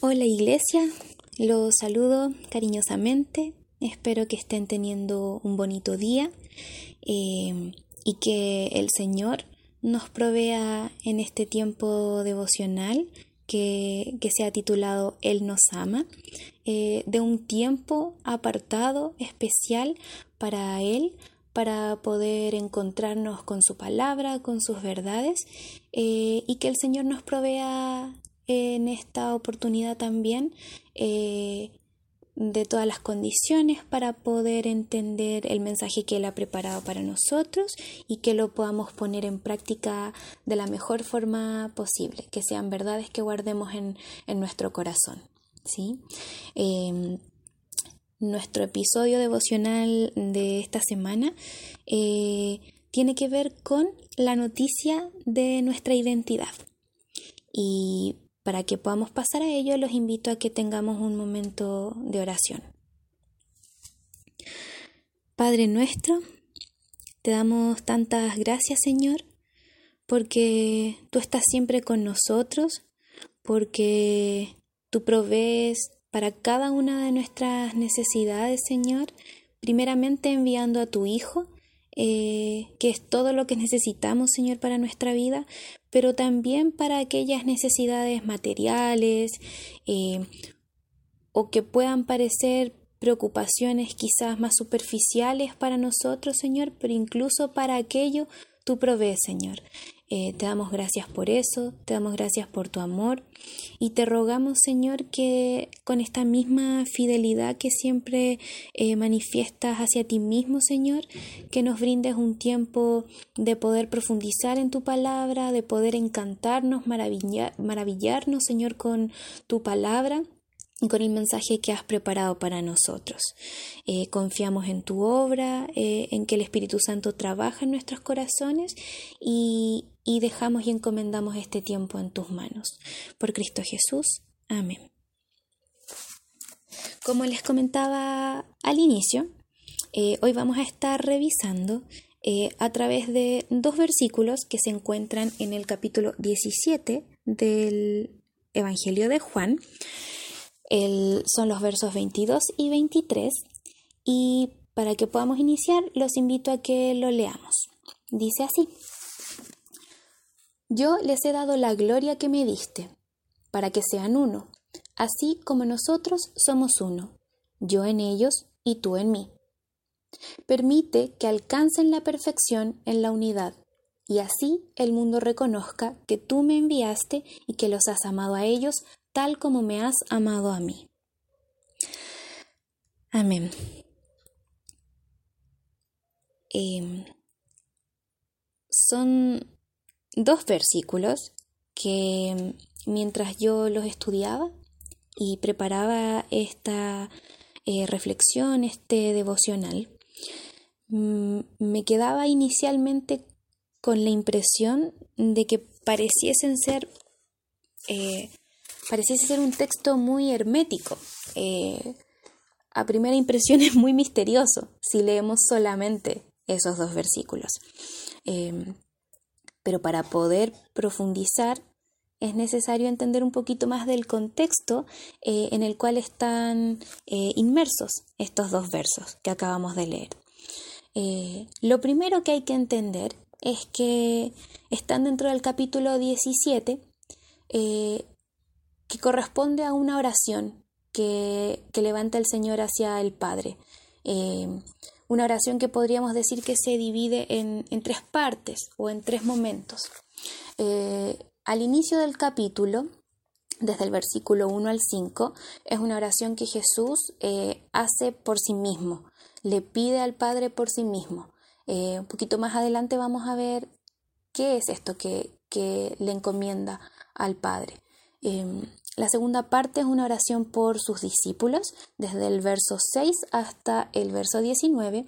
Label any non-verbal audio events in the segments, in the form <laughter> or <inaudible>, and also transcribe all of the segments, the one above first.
Hola iglesia, los saludo cariñosamente, espero que estén teniendo un bonito día eh, y que el Señor nos provea en este tiempo devocional que, que se ha titulado Él nos ama, eh, de un tiempo apartado especial para Él, para poder encontrarnos con su palabra, con sus verdades, eh, y que el Señor nos provea en esta oportunidad también eh, de todas las condiciones para poder entender el mensaje que Él ha preparado para nosotros y que lo podamos poner en práctica de la mejor forma posible, que sean verdades que guardemos en, nuestro corazón. ¿sí? Em, nuestro episodio devocional de esta semana eh, tiene que ver con la noticia de nuestra identidad. Y para que podamos pasar a ello, los invito a que tengamos un momento de oración. Padre nuestro, te damos tantas gracias, Señor, porque tú estás siempre con nosotros, porque tú provees para cada una de nuestras necesidades, Señor, primeramente enviando a tu Hijo, eh, que es todo lo que necesitamos, Señor, para nuestra vida, pero también para aquellas necesidades materiales eh, o que puedan parecer preocupaciones quizás más superficiales para nosotros, Señor, pero incluso para aquello tú provees, Señor. Eh, te damos gracias por eso, te damos gracias por tu amor y te rogamos, Señor, que con esta misma fidelidad que siempre eh, manifiestas hacia ti mismo, Señor, que nos brindes un tiempo de poder profundizar en tu palabra, de poder encantarnos, maravillarnos, Señor, con tu palabra y con el mensaje que has preparado para nosotros. Eh, confiamos en tu obra, en que el Espíritu Santo trabaja en nuestros corazones y, y dejamos y encomendamos este tiempo en tus manos. Por Cristo Jesús. Amén. Como les comentaba al inicio, eh, hoy vamos a estar revisando eh, a través de dos versículos que se encuentran en el capítulo 17 del Evangelio de Juan. son los versos 22 y 23 y para que podamos iniciar los invito a que lo leamos. Dice así. Yo les he dado la gloria que me diste, para que sean uno, así como nosotros somos uno, yo en ellos y tú en mí. Permite que alcancen la perfección en la unidad, y así el mundo reconozca que tú me enviaste y que los has amado a ellos tal como me has amado a mí. Amén. Em, son dos versículos que mientras yo los estudiaba y preparaba esta eh, reflexión, este devocional, mm, me quedaba inicialmente con la impresión de que pareciesen ser eh, pareciese ser un texto muy hermético. Eh, a primera impresión <laughs> es muy misterioso si leemos solamente esos dos versículos. Pero para poder profundizar es necesario entender un poquito más del contexto eh, en el cual están eh, inmersos estos dos versos que acabamos de leer. Eh, lo primero que hay que entender es que están dentro del capítulo 17 que corresponde a una oración que, que, levanta el Señor hacia el Padre una oración que podríamos decir que se divide en, tres partes o en tres momentos. Eh, al inicio del capítulo, desde el versículo 1 al 5, es una oración que Jesús eh, hace por sí mismo, le pide al Padre por sí mismo. Eh, un poquito más adelante vamos a ver qué es esto que, que le encomienda al Padre. Em, la segunda parte es una oración por sus discípulos, desde el verso 6 hasta el verso 19,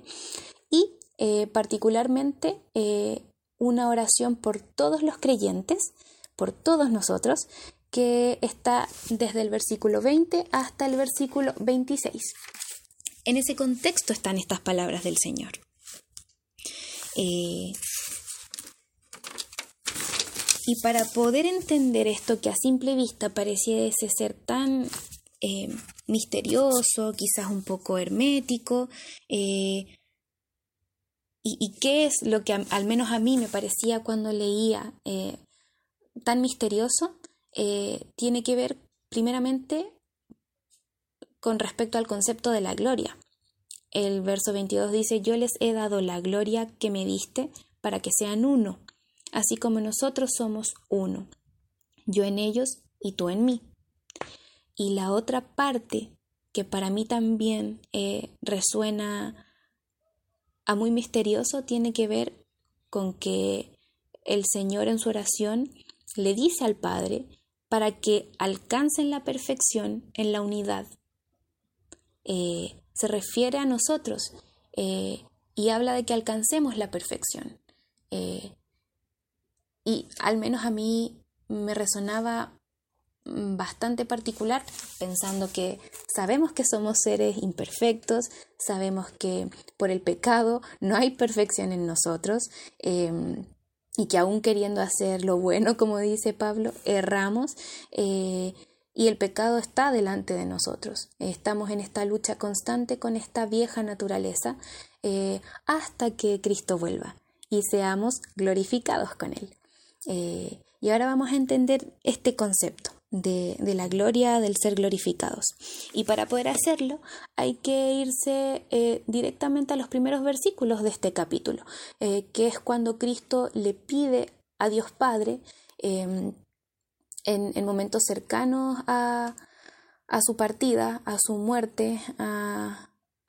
y eh, particularmente eh, una oración por todos los creyentes, por todos nosotros, que está desde el versículo 20 hasta el versículo 26. En ese contexto están estas palabras del Señor. Eh, Y para poder entender esto que a simple vista pareciese ser tan eh, misterioso, quizás un poco hermético, eh, y, qué es lo que al menos a mí me parecía cuando leía eh, tan misterioso, tiene que ver primeramente con respecto al concepto de la gloria. El verso 22 dice, yo les he dado la gloria que me diste para que sean uno, así como nosotros somos uno, yo en ellos y tú en mí. Y la otra parte que para mí también eh, resuena a muy misterioso tiene que ver con que el Señor en su oración le dice al Padre para que alcancen la perfección en la unidad. Eh, se refiere a nosotros eh, y habla de que alcancemos la perfección. Y al menos a mí me resonaba bastante particular, pensando que sabemos que somos seres imperfectos, sabemos que por el pecado no hay perfección en nosotros em, y que aún queriendo hacer lo bueno, como dice Pablo, erramos eh, y el pecado está delante de nosotros. Estamos en esta lucha constante con esta vieja naturaleza eh, hasta que Cristo vuelva y seamos glorificados con Él. Eh, y ahora vamos a entender este concepto de, la gloria del ser glorificados. Y para poder hacerlo hay que irse eh, directamente a los primeros versículos de este capítulo, eh, que es cuando Cristo le pide a Dios Padre em, en, momentos cercanos a, su partida, a su muerte, a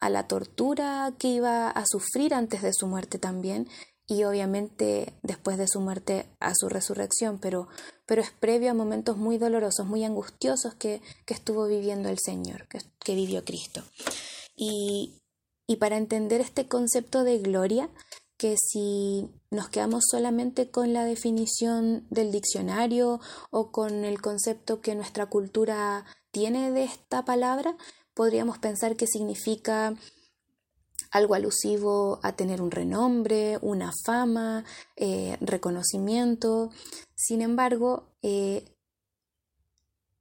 la tortura que iba a sufrir antes de su muerte también, y obviamente después de su muerte a su resurrección, pero, pero es previo a momentos muy dolorosos, muy angustiosos que, estuvo viviendo el Señor, que, vivió Cristo. Y, y para entender este concepto de gloria, que si nos quedamos solamente con la definición del diccionario o con el concepto que nuestra cultura tiene de esta palabra, podríamos pensar que significa algo alusivo a tener un renombre, una fama, eh, reconocimiento. Sin embargo, eh,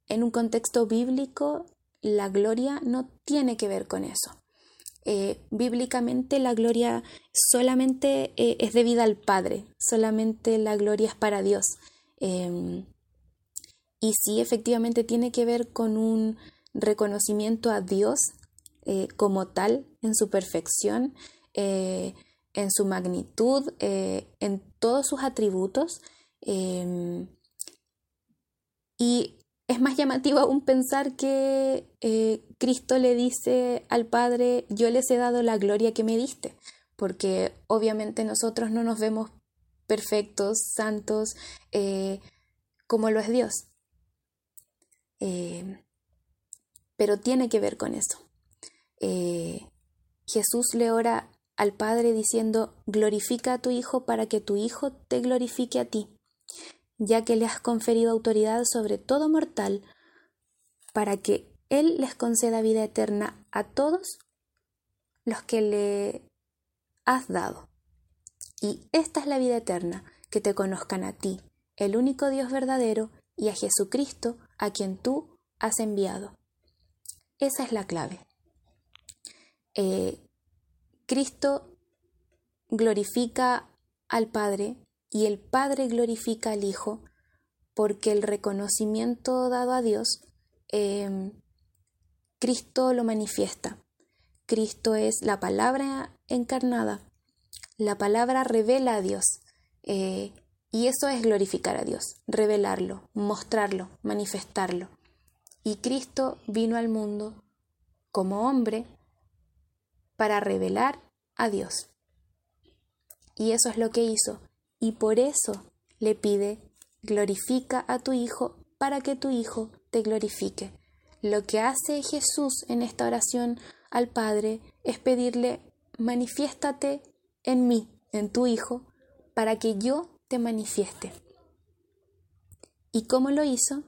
en un contexto bíblico, la gloria no tiene que ver con eso. Eh, bíblicamente la gloria solamente es debida al Padre, solamente la gloria es para Dios. Em, y sí, efectivamente tiene que ver con un reconocimiento a Dios eh, como tal, en su perfección, eh, en su magnitud, eh, en todos sus atributos. Em, y es más llamativo aún pensar que Cristo le dice al Padre, yo les he dado la gloria que me diste, porque obviamente nosotros no nos vemos perfectos, santos, como lo es Dios. pero tiene que ver con eso. Eh, Jesús le ora al Padre diciendo, glorifica a tu Hijo para que tu Hijo te glorifique a ti, ya que le has conferido autoridad sobre todo mortal, para que Él les conceda vida eterna a todos los que le has dado. Y esta es la vida eterna, que te conozcan a ti, el único Dios verdadero, y a Jesucristo, a quien tú has enviado. Esa es la clave. Eh, Cristo glorifica al Padre y el Padre glorifica al Hijo porque el reconocimiento dado a Dios, em, Cristo lo manifiesta. Cristo es la palabra encarnada. La palabra revela a Dios. Eh, y eso es glorificar a Dios, revelarlo, mostrarlo, manifestarlo. Y Cristo vino al mundo como hombre para revelar a Dios. Y eso es lo que hizo. Y por eso le pide, glorifica a tu Hijo para que tu Hijo te glorifique. Lo que hace Jesús en esta oración al Padre es pedirle, manifiéstate en mí, en tu Hijo, para que yo te manifieste. ¿Y cómo lo hizo?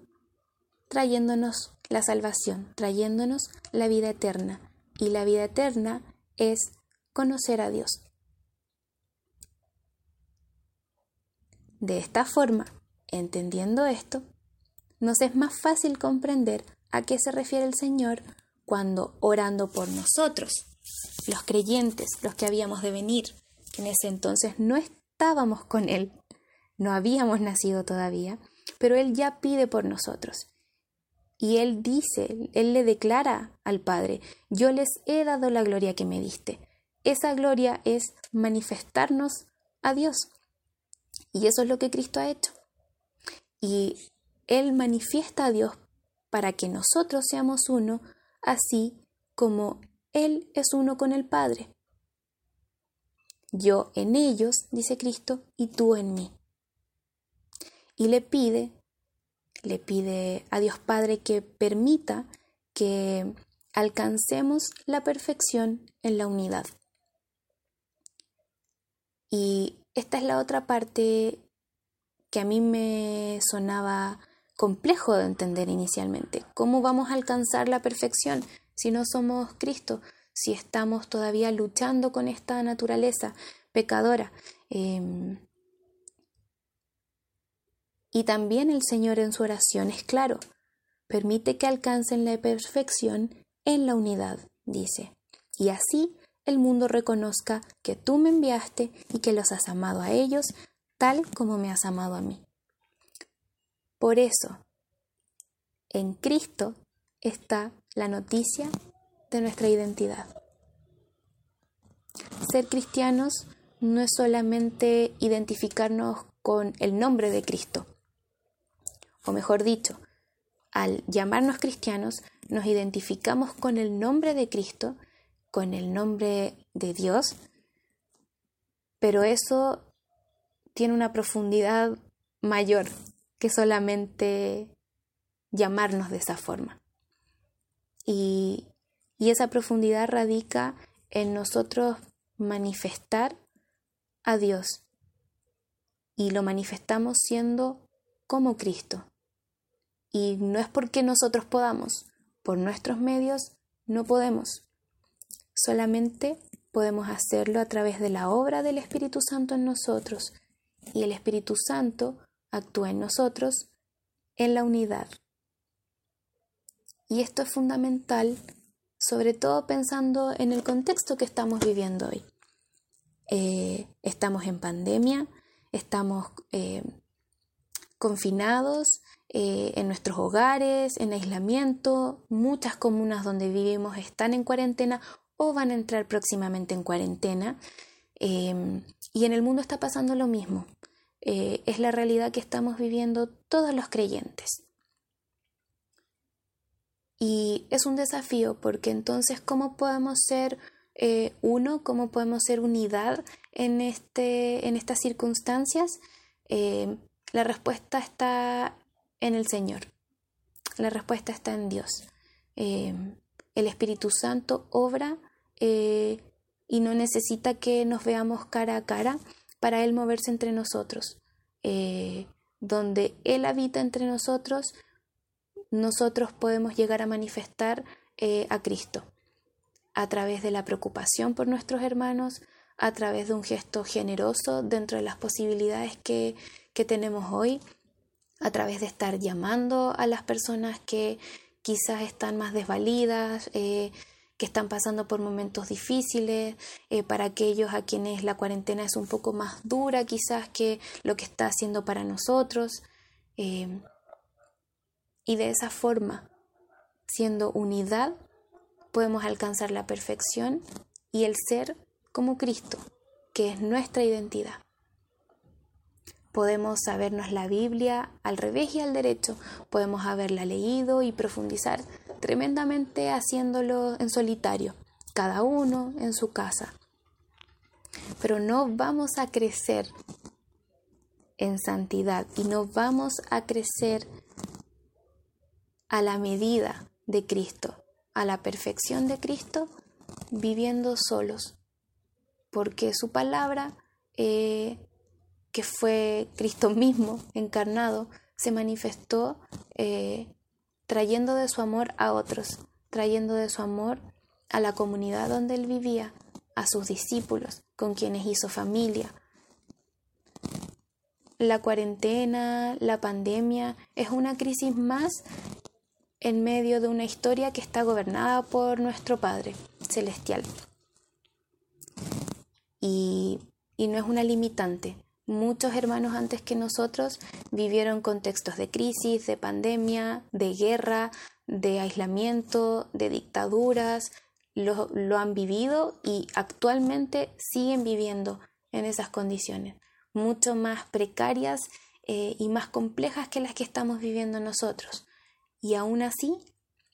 Trayéndonos la salvación, trayéndonos la vida eterna. Y la vida eterna es conocer a Dios. De esta forma, Entendiendo esto, nos es más fácil comprender a qué se refiere el Señor cuando orando por nosotros, los creyentes, los que habíamos de venir, que en ese entonces no estábamos con Él, no habíamos nacido todavía, pero Él ya pide por nosotros. Y Él dice, Él le declara al Padre, yo les he dado la gloria que me diste. Esa gloria es manifestarnos a Dios. Y eso es lo que Cristo ha hecho. Y Él manifiesta a Dios para que nosotros seamos uno, así como Él es uno con el Padre. Yo en ellos, dice Cristo, y tú en mí. Y le pide, le pide a Dios Padre que permita que alcancemos la perfección en la unidad. Y esta es la otra parte que a mí me sonaba complejo de entender inicialmente. ¿Cómo vamos a alcanzar la perfección si no somos Cristo? Si estamos todavía luchando con esta naturaleza pecadora. Em, y también el Señor en su oración es claro. Permite que alcancen la perfección en la unidad, dice. Y así el mundo reconozca que tú me enviaste y que los has amado a ellos tal como me has amado a mí. Por eso, en Cristo está la noticia de nuestra identidad. Ser cristianos no es solamente identificarnos con el nombre de Cristo, o mejor dicho, al llamarnos cristianos nos identificamos con el nombre de Cristo, con el nombre de Dios, pero eso tiene una profundidad mayor que solamente llamarnos de esa forma. Y, esa profundidad radica en nosotros manifestar a Dios. Y lo manifestamos siendo como Cristo. Y no es porque nosotros podamos, por nuestros medios no podemos. Solamente podemos hacerlo a través de la obra del Espíritu Santo en nosotros y el Espíritu Santo actúa en nosotros en la unidad. Y esto es fundamental, sobre todo pensando en el contexto que estamos viviendo hoy. Eh, estamos en pandemia, estamos eh, confinados eh, en nuestros hogares, en aislamiento, muchas comunas donde vivimos están en cuarentena o van a entrar próximamente en cuarentena. y en el mundo está pasando lo mismo. Eh, es la realidad que estamos viviendo todos los creyentes. Y es un desafío porque entonces, ¿cómo podemos ser eh, uno? ¿Cómo podemos ser unidad en, este, en estas circunstancias? Eh, la respuesta está en el Señor. La respuesta está en Dios. el Espíritu Santo obra y no necesita que nos veamos cara a cara para Él moverse entre nosotros. Eh, donde Él habita entre nosotros, nosotros podemos llegar a manifestar eh, a Cristo a través de la preocupación por nuestros hermanos, a través de un gesto generoso dentro de las posibilidades que, que tenemos hoy, a través de estar llamando a las personas que quizás están más desvalidas, eh, que están pasando por momentos difíciles, eh, para aquellos a quienes la cuarentena es un poco más dura quizás que lo que está haciendo para nosotros. Eh, y de esa forma, siendo unidad, podemos alcanzar la perfección y el ser como Cristo, que es nuestra identidad. Podemos sabernos la Biblia al revés y al derecho, podemos haberla leído y profundizar tremendamente haciéndolo en solitario, cada uno en su casa. Pero no vamos a crecer en santidad y no vamos a crecer a la medida de Cristo, a la perfección de Cristo, viviendo solos, porque su palabra, eh, que fue Cristo mismo encarnado, se manifestó eh, trayendo de su amor a otros, trayendo de su amor a la comunidad donde él vivía, a sus discípulos, con quienes hizo familia. la cuarentena, la pandemia, es una crisis más en medio de una historia que está gobernada por nuestro Padre Celestial. Y, no es una limitante. Muchos hermanos antes que nosotros vivieron contextos de crisis, de pandemia, de guerra, de aislamiento, de dictaduras, lo, lo, han vivido y actualmente siguen viviendo en esas condiciones mucho más precarias eh, y más complejas que las que estamos viviendo nosotros. Y aún así,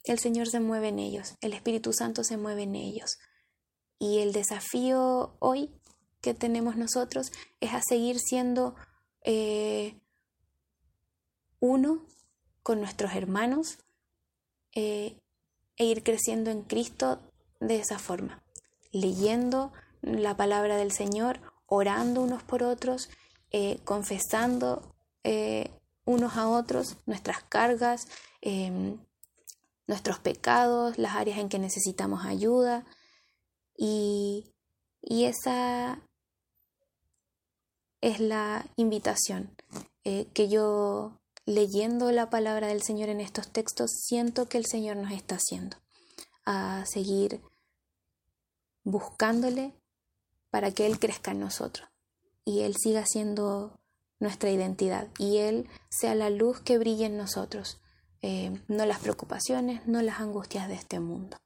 el Señor se mueve en ellos, el Espíritu Santo se mueve en ellos. Y el desafío hoy que tenemos nosotros es a seguir siendo eh, uno con nuestros hermanos eh, e ir creciendo en Cristo de esa forma, leyendo la palabra del Señor, orando unos por otros, eh, confesando unos a otros nuestras cargas, em, nuestros pecados, las áreas en que necesitamos ayuda. Y, y esa es la invitación eh, que yo leyendo la palabra del Señor en estos textos siento que el Señor nos está haciendo a seguir buscándole para que Él crezca en nosotros y Él siga siendo nuestra identidad y Él sea la luz que brille en nosotros, eh, no las preocupaciones, no las angustias de este mundo.